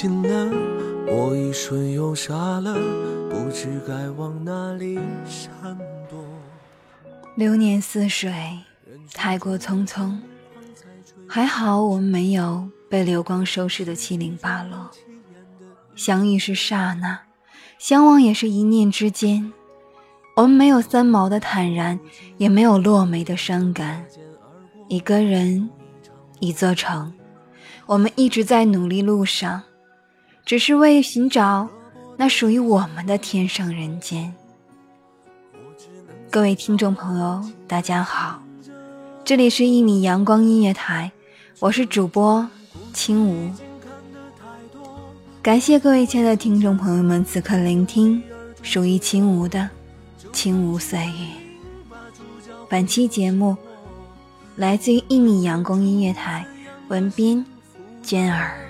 近了，我一瞬又傻了，不知该往哪里闪躲。流年似水，太过匆匆。还好我们没有被流光收拾的七零八落。相遇是刹那，相忘也是一念之间。我们没有三毛的坦然，也没有落梅的伤感。一个人，一座城，我们一直在努力路上，只是为寻找那属于我们的天上人间。各位听众朋友，大家好，这里是一米阳光音乐台，我是主播青梧。感谢各位亲爱的听众朋友们此刻聆听属于青梧的《青梧岁月》。本期节目来自于一米阳光音乐台，文斌娟儿。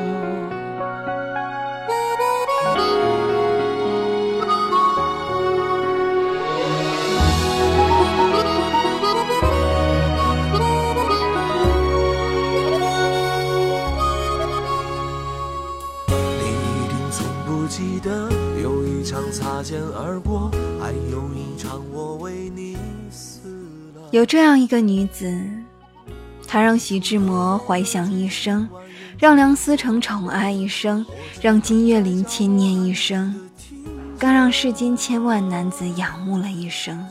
而过，还有一场我为你。有这样一个女子，她让徐志摩怀想一生，让梁思成宠爱一生，让金岳霖牵念一生，更让世间千万男子仰慕了一生。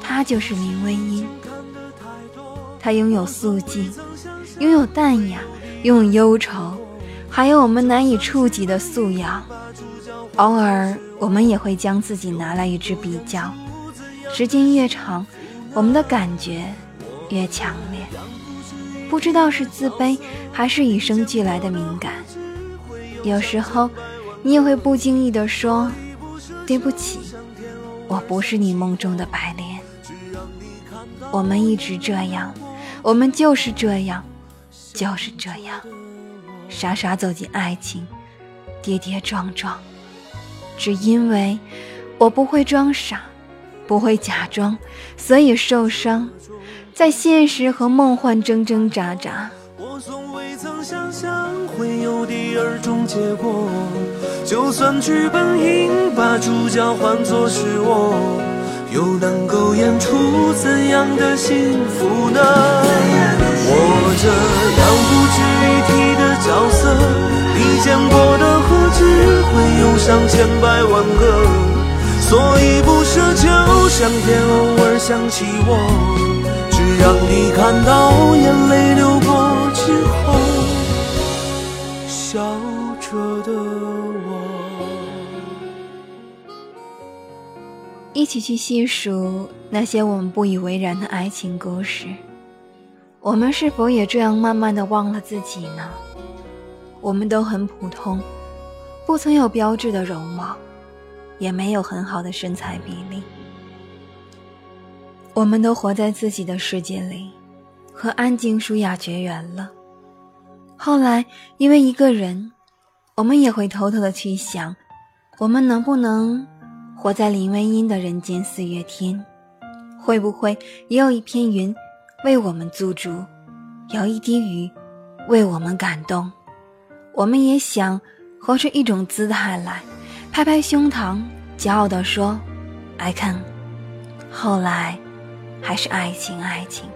她就是林徽因。她拥有素净，拥有淡雅，拥有忧愁，还有我们难以触及的素养。偶尔，我们也会将自己拿来与之比较。时间越长，我们的感觉越强烈。不知道是自卑，还是与生俱来的敏感。有时候，你也会不经意地说：“对不起，我不是你梦中的白莲。”我们一直这样，我们就是这样，就是这样，傻傻走进爱情，跌跌撞撞。只因为我不会装傻，不会假装，所以受伤，在现实和梦幻挣挣扎扎。我从未曾想象会有第二种结果，就算剧本应把主角换作是我，又能够演出怎样的幸福呢？我这样不值一提的角色，你见过的何止上千百万个，所以不奢求上天偶尔想起我，只让你看到眼泪流过之后，笑着的我。一起去细数那些我们不以为然的爱情故事，我们是否也这样慢慢的忘了自己呢？我们都很普通，不曾有标致的容貌，也没有很好的身材比例。我们都活在自己的世界里，和安静舒雅绝缘了。后来因为一个人，我们也会偷偷的去想，我们能不能？活在林徽因的人间四月天，会不会也有一片云为我们驻足，有一滴雨为我们感动？我们也想活出一种姿态来，拍拍胸膛，骄傲地说：“I can。”后来，还是爱情，爱情，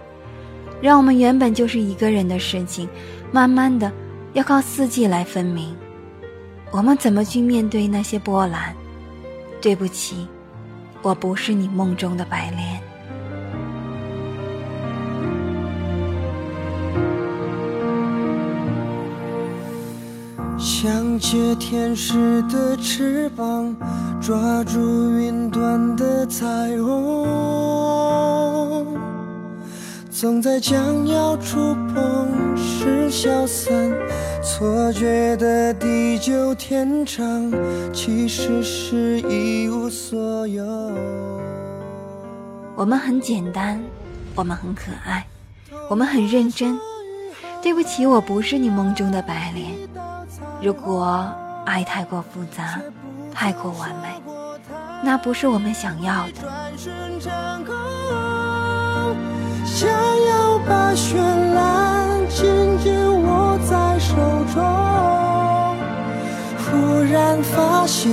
让我们原本就是一个人的事情，慢慢的要靠四季来分明。我们怎么去面对那些波澜？对不起，我不是你梦中的白莲。想借天使的翅膀，抓住云端的彩虹，总在将要触碰时消散。错觉的地久天长，其实是一无所有。我们很简单，我们很可爱，我们很认真。对不起，我不是你梦中的白莲。如果爱太过复杂，太过完美，那不是我们想要的。想要把绚烂紧紧握在手中，忽然发现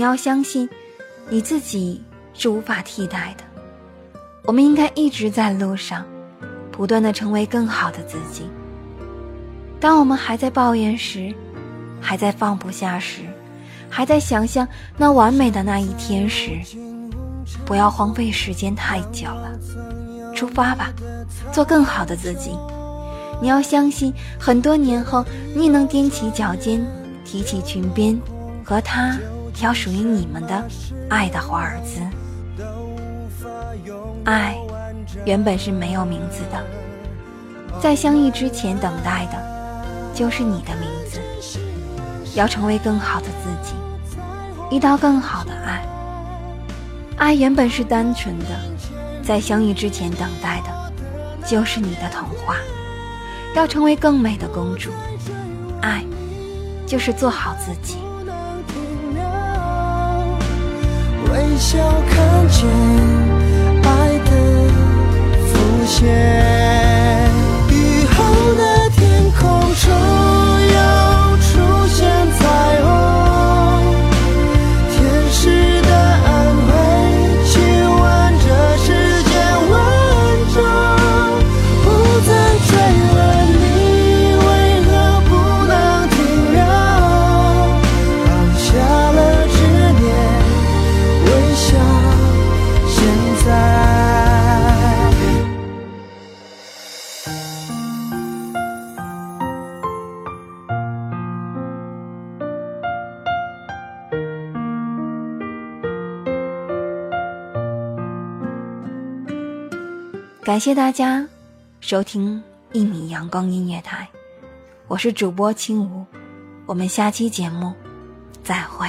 你要相信，你自己是无法替代的。我们应该一直在路上，不断的成为更好的自己。当我们还在抱怨时，还在放不下时，还在想象那完美的那一天时，不要荒废时间太久了，出发吧，做更好的自己。你要相信，很多年后，你能踮起脚尖，提起裙边，和他挑属于你们的爱的华尔兹。爱，原本是没有名字的，在相遇之前等待的，就是你的名字。要成为更好的自己，遇到更好的爱。爱原本是单纯的，在相遇之前等待的，就是你的童话。要成为更美的公主，爱，就是做好自己。笑看见爱的浮现。雨后的天空中感谢大家收听一米阳光音乐台，我是主播青梧，我们下期节目再会。